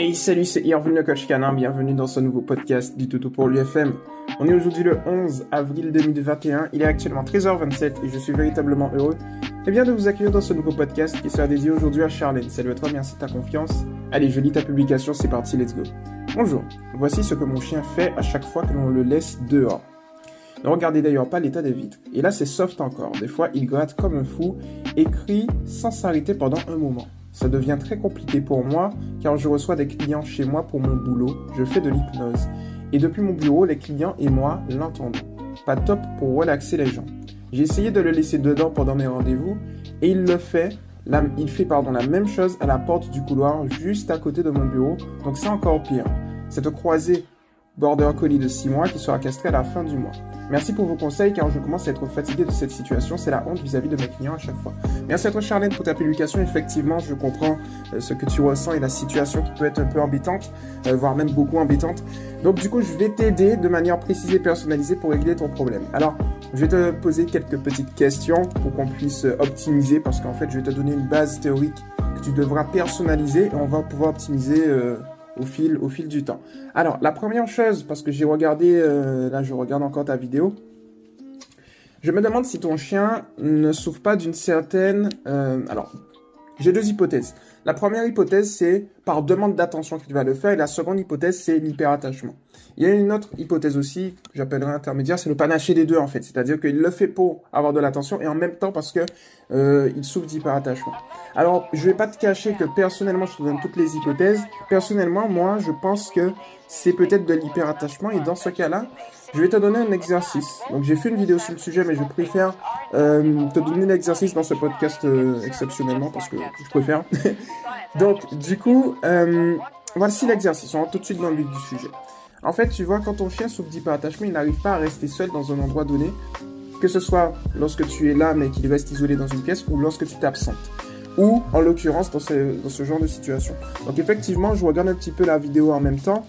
Hey salut, c'est Irvin le coach canin, bienvenue dans ce nouveau podcast du Toto pour l'UFM. On est aujourd'hui le 11 avril 2021, il est actuellement 13h27 et je suis véritablement heureux et bien de vous accueillir dans ce nouveau podcast qui sera dédié aujourd'hui à Charlène. Salut à toi, merci de ta confiance. Allez, je lis ta publication, c'est parti, let's go. Bonjour, voici ce que mon chien fait à chaque fois que l'on le laisse dehors. Ne regardez d'ailleurs pas l'état des vitres. Et là, c'est soft encore. Des fois, il gratte comme un fou et crie sans s'arrêter pendant un moment. Ça devient très compliqué pour moi car je reçois des clients chez moi pour mon boulot, je fais de l'hypnose. Et depuis mon bureau, les clients et moi l'entendons. Pas top pour relaxer les gens. J'ai essayé de le laisser dedans pendant mes rendez-vous et il le fait. il fait pardon, la même chose à la porte du couloir juste à côté de mon bureau, donc c'est encore pire. Cette croisée border collie de 6 mois qui sera castré à la fin du mois. Merci pour vos conseils car je commence à être fatigué de cette situation. C'est la honte vis-à-vis de mes clients à chaque fois. Merci à toi Charlène pour ta publication. Effectivement, je comprends euh, ce que tu ressens et la situation qui peut être un peu embêtante, euh, voire même beaucoup embêtante. Donc du coup, je vais t'aider de manière précise et personnalisée pour régler ton problème. Alors, je vais te poser quelques petites questions pour qu'on puisse optimiser parce qu'en fait, je vais te donner une base théorique que tu devras personnaliser et on va pouvoir optimiser euh, au fil, au fil du temps. Alors, la première chose, parce que j'ai regardé, euh, là je regarde encore ta vidéo, je me demande si ton chien ne souffre pas d'une certaine... Euh, alors, j'ai deux hypothèses. La première hypothèse, c'est par demande d'attention qu'il va le faire, et la seconde hypothèse, c'est l'hyperattachement. Il y a une autre hypothèse aussi, que j'appellerai intermédiaire, c'est le panaché des deux en fait. C'est-à-dire qu'il le fait pour avoir de l'attention et en même temps parce que euh, il souffre d'hyperattachement. Alors, je vais pas te cacher que personnellement, je te donne toutes les hypothèses. Personnellement, moi, je pense que c'est peut-être de l'hyperattachement et dans ce cas-là, je vais te donner un exercice. Donc, j'ai fait une vidéo sur le sujet, mais je préfère euh, te donner l'exercice dans ce podcast euh, exceptionnellement parce que je préfère. Donc, du coup, euh, voici l'exercice. On rentre tout de suite dans le vif du sujet. En fait, tu vois, quand ton chien souffre d'hyperattachement, il n'arrive pas à rester seul dans un endroit donné, que ce soit lorsque tu es là mais qu'il reste isolé dans une pièce ou lorsque tu t'absentes. Ou, en l'occurrence, dans ce, genre de situation. Donc, effectivement, je regarde un petit peu la vidéo en même temps.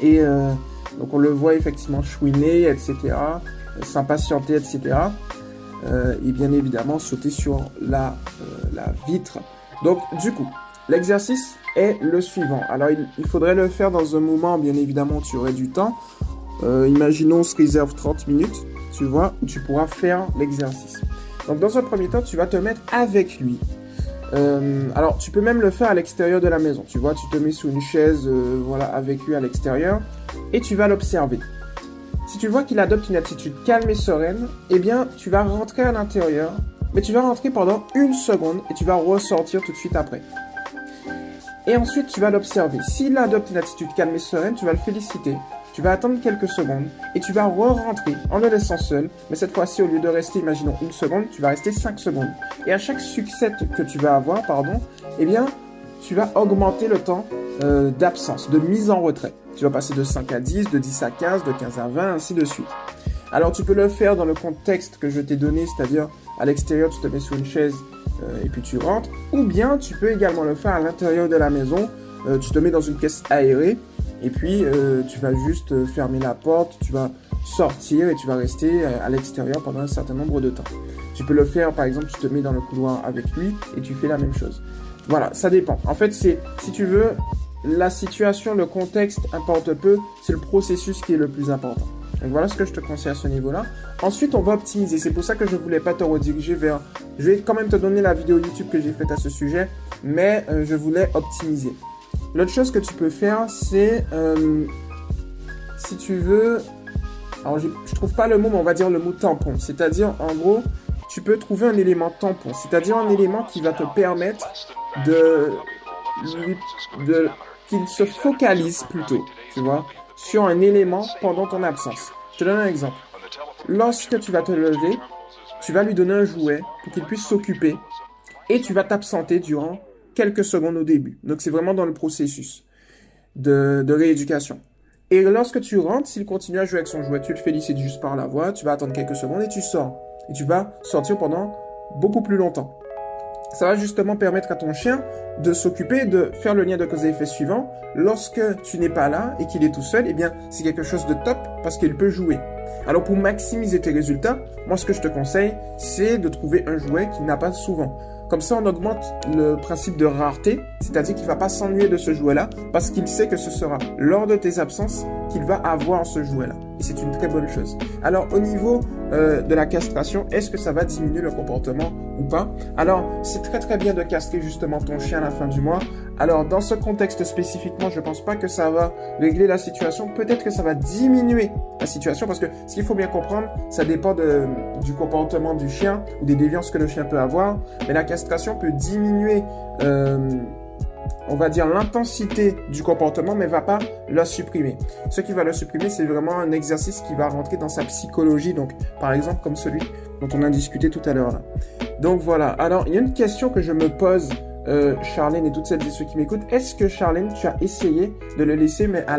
Et euh, donc, on le voit effectivement chouiner, etc. S'impatienter, etc. Euh, et bien évidemment, sauter sur la vitre. Donc, du coup, l'exercice est le suivant. Alors, il, faudrait le faire dans un moment, bien évidemment, tu aurais du temps. Euh, imaginons, on se réserve 30 minutes, tu vois, tu pourras faire l'exercice. Donc, dans un premier temps, tu vas te mettre avec lui. Euh, alors, tu peux même le faire à l'extérieur de la maison. Tu vois, tu te mets sous une chaise, euh, voilà, avec lui à l'extérieur, et tu vas l'observer. Si tu vois qu'il adopte une attitude calme et sereine, eh bien, tu vas rentrer à l'intérieur, mais tu vas rentrer pendant une seconde et tu vas ressortir tout de suite après. Et ensuite, tu vas l'observer. S'il adopte une attitude calme et sereine, tu vas le féliciter. Tu vas attendre quelques secondes et tu vas re-rentrer en le laissant seul. Mais cette fois-ci, au lieu de rester, imaginons, une seconde, tu vas rester 5 secondes. Et à chaque succès que tu vas avoir, pardon, eh bien, tu vas augmenter le temps euh, d'absence, de mise en retrait. Tu vas passer de 5 à 10, de 10 à 15, de 15 à 20, ainsi de suite. Alors tu peux le faire dans le contexte que je t'ai donné, c'est-à-dire à l'extérieur, tu te mets sur une chaise euh, et puis tu rentres. Ou bien tu peux également le faire à l'intérieur de la maison. Euh, tu te mets dans une caisse aérée et puis euh, tu vas juste fermer la porte, tu vas sortir et tu vas rester à l'extérieur pendant un certain nombre de temps. Tu peux le faire par exemple, tu te mets dans le couloir avec lui et tu fais la même chose. Voilà, ça dépend. En fait, c'est si tu veux, la situation, le contexte importe peu, c'est le processus qui est le plus important. Donc voilà ce que je te conseille à ce niveau-là. Ensuite, on va optimiser. C'est pour ça que je ne voulais pas te rediriger vers... Je vais quand même te donner la vidéo YouTube que j'ai faite à ce sujet, mais euh, je voulais optimiser. L'autre chose que tu peux faire, c'est... Euh, si tu veux... Alors, je ne trouve pas le mot, mais on va dire le mot tampon. C'est-à-dire, en gros, tu peux trouver un élément tampon. C'est-à-dire un élément qui va te permettre de... de qu'il se focalise plutôt, tu vois sur un élément pendant ton absence. Je te donne un exemple. Lorsque tu vas te lever, tu vas lui donner un jouet pour qu'il puisse s'occuper et tu vas t'absenter durant quelques secondes au début. Donc c'est vraiment dans le processus de, rééducation. Et lorsque tu rentres, s'il continue à jouer avec son jouet, tu le félicites juste par la voix, tu vas attendre quelques secondes et tu sors. Et tu vas sortir pendant beaucoup plus longtemps. Ça va justement permettre à ton chien de s'occuper de faire le lien de cause à effet suivant. Lorsque tu n'es pas là et qu'il est tout seul, eh bien, c'est quelque chose de top parce qu'il peut jouer. Alors pour maximiser tes résultats, moi ce que je te conseille, c'est de trouver un jouet qu'il n'a pas souvent. Comme ça, on augmente le principe de rareté, c'est-à-dire qu'il va pas s'ennuyer de ce jouet-là parce qu'il sait que ce sera lors de tes absences qu'il va avoir ce jouet-là. Et c'est une très bonne chose. Alors, au niveau euh, de la castration, est-ce que ça va diminuer le comportement Alors, c'est très très bien de castrer justement ton chien à la fin du mois. Alors, dans ce contexte spécifiquement, je pense pas que ça va régler la situation. Peut-être que ça va diminuer la situation parce que ce qu'il faut bien comprendre, ça dépend du comportement du chien ou des déviances que le chien peut avoir. Mais la castration peut diminuer euh, on va dire, l'intensité du comportement, mais va pas la supprimer. Ce qui va le supprimer, c'est vraiment un exercice qui va rentrer dans sa psychologie. Donc, par exemple, comme celui dont on a discuté tout à l'heure Donc voilà. Alors, il y a une question que je me pose, euh, Charlène et toutes celles et ceux qui m'écoutent. Est-ce que Charlène, tu as essayé de le laisser, mais à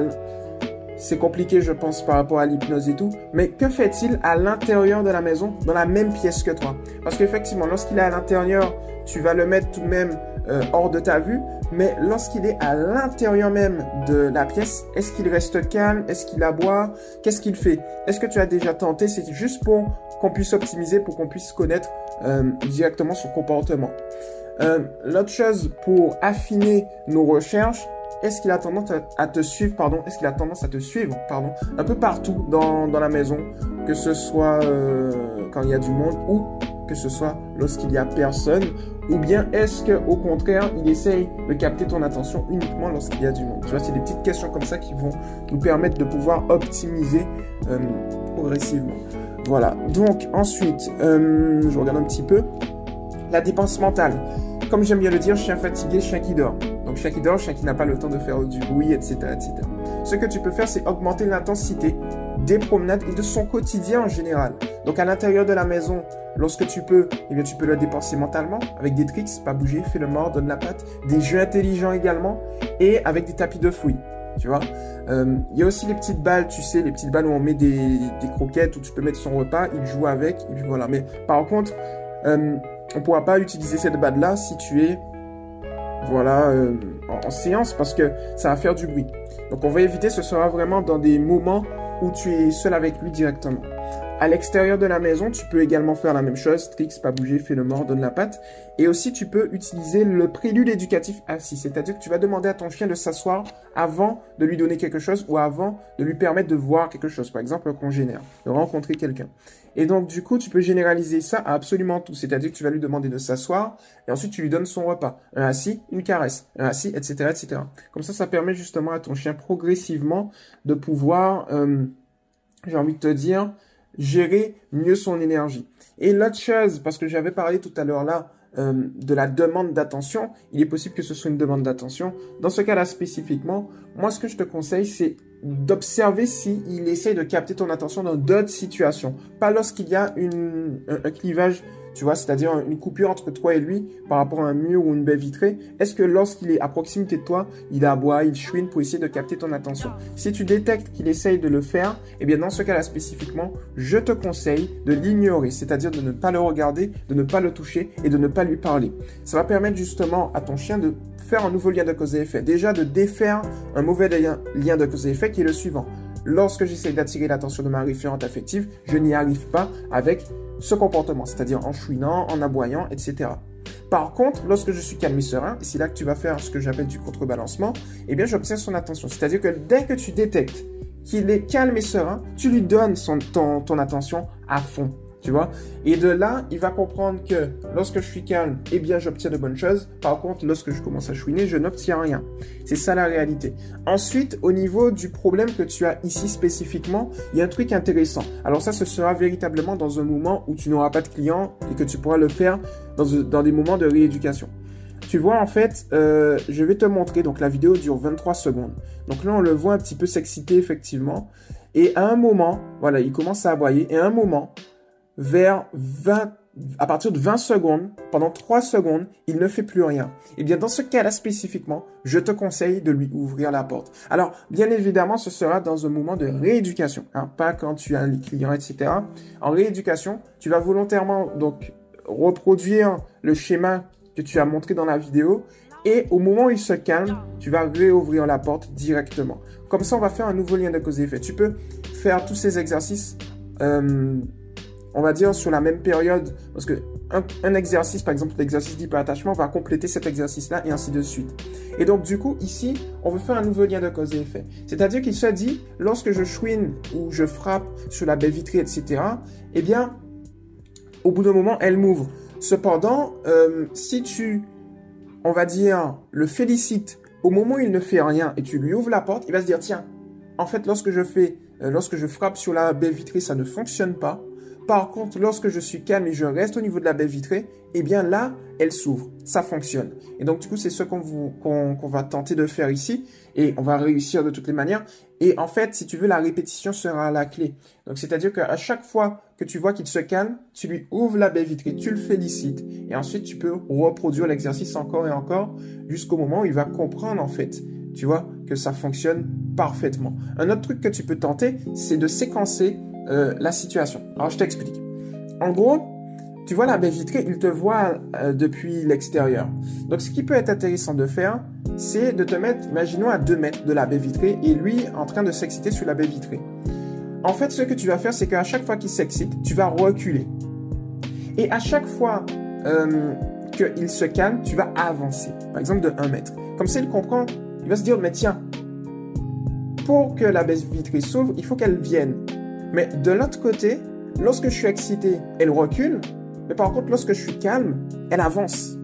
c'est compliqué, je pense, par rapport à l'hypnose et tout. Mais que fait-il à l'intérieur de la maison, dans la même pièce que toi? Parce qu'effectivement, lorsqu'il est à l'intérieur, tu vas le mettre tout de même euh, hors de ta vue. Mais lorsqu'il est à l'intérieur même de la pièce, est-ce qu'il reste calme? Est-ce qu'il aboie? Qu'est-ce qu'il fait? Est-ce que tu as déjà tenté? C'est juste pour qu'on puisse optimiser, pour qu'on puisse connaître euh, directement son comportement. Euh, L'autre chose pour affiner nos recherches, est-ce qu'il a tendance à, te suivre, pardon, un peu partout dans, la maison, que ce soit euh, quand il y a du monde ou que ce soit lorsqu'il y a personne, ou bien est-ce que au contraire il essaye de capter ton attention uniquement lorsqu'il y a du monde? Tu vois, c'est des petites questions comme ça qui vont nous permettre de pouvoir optimiser euh, progressivement. Voilà. Donc ensuite, euh, je regarde un petit peu la dépense mentale. Comme j'aime bien le dire, chien fatigué, chien qui dort. Donc chien qui dort, chien qui n'a pas le temps de faire du bruit, etc., etc. Ce que tu peux faire, c'est augmenter l'intensité des promenades et de son quotidien en général. Donc à l'intérieur de la maison, lorsque tu peux, eh bien tu peux le dépenser mentalement avec des tricks, pas bouger, fais le mort, donne la patte, des jeux intelligents également et avec des tapis de fouille. Tu vois, euh, il y a aussi les petites balles, tu sais, les petites balles où on met des, croquettes, où tu peux mettre son repas, il joue avec, et puis voilà. Mais par contre, euh, on pourra pas utiliser cette balle là si tu es voilà euh, en, en, séance parce que ça va faire du bruit. Donc on va éviter, ce sera vraiment dans des moments où tu es seul avec lui directement. À l'extérieur de la maison, tu peux également faire la même chose, tricks, pas bouger, fais le mort, donne la patte. Et aussi, tu peux utiliser le prélude éducatif assis, c'est-à-dire que tu vas demander à ton chien de s'asseoir avant de lui donner quelque chose ou avant de lui permettre de voir quelque chose, par exemple un congénère, de rencontrer quelqu'un. Et donc, du coup, tu peux généraliser ça à absolument tout, c'est-à-dire que tu vas lui demander de s'asseoir et ensuite tu lui donnes son repas, un assis, une caresse, un assis, etc., etc. Comme ça, ça permet justement à ton chien progressivement de pouvoir, euh, j'ai envie de te dire, gérer mieux son énergie. Et l'autre chose, parce que j'avais parlé tout à l'heure là euh, de la demande d'attention, il est possible que ce soit une demande d'attention. Dans ce cas-là spécifiquement, moi ce que je te conseille, c'est d'observer s'il essaye de capter ton attention dans d'autres situations. Pas lorsqu'il y a une, un clivage tu vois, c'est-à-dire une coupure entre toi et lui par rapport à un mur ou une baie vitrée, est-ce que lorsqu'il est à proximité de toi, il aboie, il chouine pour essayer de capter ton attention? Si tu détectes qu'il essaye de le faire, eh bien dans ce cas-là spécifiquement, je te conseille de l'ignorer, c'est-à-dire de ne pas le regarder, de ne pas le toucher et de ne pas lui parler. Ça va permettre justement à ton chien de faire un nouveau lien de cause et effet. Déjà de défaire un mauvais lien, de cause et effet qui est le suivant. Lorsque j'essaie d'attirer l'attention de ma référente affective, je n'y arrive pas avec ce comportement, c'est-à-dire en chouinant, en aboyant, etc. Par contre, lorsque je suis calme et serein, et c'est là que tu vas faire ce que j'appelle du contrebalancement, eh bien, j'obtiens son attention. C'est-à-dire que dès que tu détectes qu'il est calme et serein, tu lui donnes ton attention à fond tu vois? Et de là, il va comprendre que lorsque je suis calme, eh bien, j'obtiens de bonnes choses. Par contre, lorsque je commence à chouiner, je n'obtiens rien. C'est ça la réalité. Ensuite, au niveau du problème que tu as ici spécifiquement, il y a un truc intéressant. Alors ça, ce sera véritablement dans un moment où tu n'auras pas de clients et que tu pourras le faire dans, des moments de rééducation. Tu vois, en fait, euh, je vais te montrer. Donc, la vidéo dure 23 secondes. Donc là, on le voit un petit peu s'exciter, effectivement. Et à un moment, voilà, il commence à aboyer. Et à un moment, vers 20, à partir de 20 secondes, pendant 3 secondes, il ne fait plus rien. Et eh bien, dans ce cas-là spécifiquement, je te conseille de lui ouvrir la porte. Alors, bien évidemment, ce sera dans un moment de rééducation, hein, pas quand tu as les clients, etc. En rééducation, tu vas volontairement donc reproduire le schéma que tu as montré dans la vidéo et au moment où il se calme, tu vas réouvrir la porte directement. Comme ça, on va faire un nouveau lien de cause et effet. Tu peux faire tous ces exercices euh, on va dire, sur la même période, parce que un, exercice, par exemple l'exercice d'hyperattachement, va compléter cet exercice-là et ainsi de suite. Et donc du coup, ici, on veut faire un nouveau lien de cause et effet. C'est-à-dire qu'il se dit, lorsque je chouine ou je frappe sur la baie vitrée, etc., eh bien, au bout d'un moment, elle m'ouvre. Cependant, euh, si tu, on va dire, le félicites au moment où il ne fait rien et tu lui ouvres la porte, il va se dire, tiens, en fait, lorsque je fais, euh, lorsque je frappe sur la baie vitrée, ça ne fonctionne pas. Par contre, lorsque je suis calme et je reste au niveau de la baie vitrée, eh bien là, elle s'ouvre. Ça fonctionne. Et donc, du coup, c'est ce qu'on va tenter de faire ici. Et on va réussir de toutes les manières. Et en fait, si tu veux, la répétition sera la clé. Donc, c'est-à-dire qu'à chaque fois que tu vois qu'il se calme, tu lui ouvres la baie vitrée, tu le félicites. Et ensuite, tu peux reproduire l'exercice encore et encore jusqu'au moment où il va comprendre, en fait, tu vois, que ça fonctionne parfaitement. Un autre truc que tu peux tenter, c'est de séquencer euh, la situation. Alors, je t'explique. En gros, tu vois la baie vitrée, il te voit euh, depuis l'extérieur. Donc, ce qui peut être intéressant de faire, c'est de te mettre, imaginons, à 2 mètres de la baie vitrée et lui en train de s'exciter sur la baie vitrée. En fait, ce que tu vas faire, c'est qu'à chaque fois qu'il s'excite, tu vas reculer. Et à chaque fois euh, qu'il se calme, tu vas avancer. Par exemple, de 1 mètre. Comme ça, il comprend. Il va se dire, mais tiens, pour que la baie vitrée s'ouvre, il faut qu'elle vienne. Mais de l'autre côté, lorsque je suis excité, elle recule. Mais par contre, lorsque je suis calme, elle avance.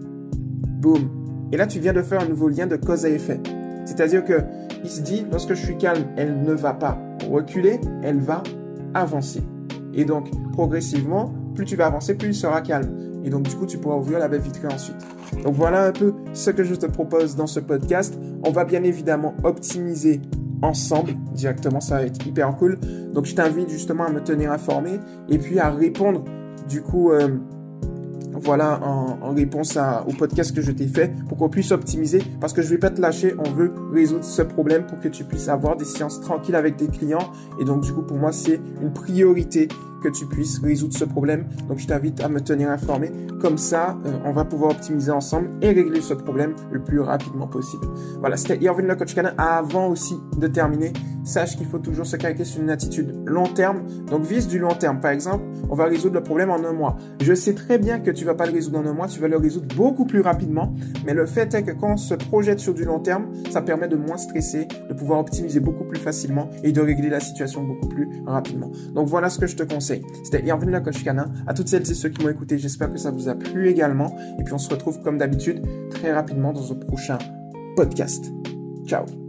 Boum. Et là, tu viens de faire un nouveau lien de cause à effet. C'est-à-dire que il se dit, lorsque je suis calme, elle ne va pas reculer, elle va avancer. Et donc, progressivement, plus tu vas avancer, plus il sera calme. Et donc, du coup, tu pourras ouvrir la baie vitrée ensuite. Donc, voilà un peu ce que je te propose dans ce podcast. On va bien évidemment optimiser ensemble directement, ça va être hyper cool. Donc je t'invite justement à me tenir informé et puis à répondre du coup euh, voilà en, réponse au podcast que je t'ai fait pour qu'on puisse optimiser parce que je vais pas te lâcher, on veut résoudre ce problème pour que tu puisses avoir des séances tranquilles avec tes clients et donc du coup pour moi c'est une priorité que tu puisses résoudre ce problème. Donc je t'invite à me tenir informé. Comme ça, euh, on va pouvoir optimiser ensemble et régler ce problème le plus rapidement possible. Voilà, c'était Irvin le coach canin. Avant aussi de terminer, sache qu'il faut toujours se calquer sur une attitude long terme. Donc vise du long terme. Par exemple, on va résoudre le problème en un mois. Je sais très bien que tu vas pas le résoudre en un mois, tu vas le résoudre beaucoup plus rapidement. Mais le fait est que quand on se projette sur du long terme, ça permet de moins stresser, de pouvoir optimiser beaucoup plus facilement et de régler la situation beaucoup plus rapidement. Donc voilà ce que je te conseille. C'était bienvenue la coach canin. À toutes celles et ceux qui m'ont écouté, j'espère que ça vous a plu également. Et puis on se retrouve comme d'habitude très rapidement dans un prochain podcast. Ciao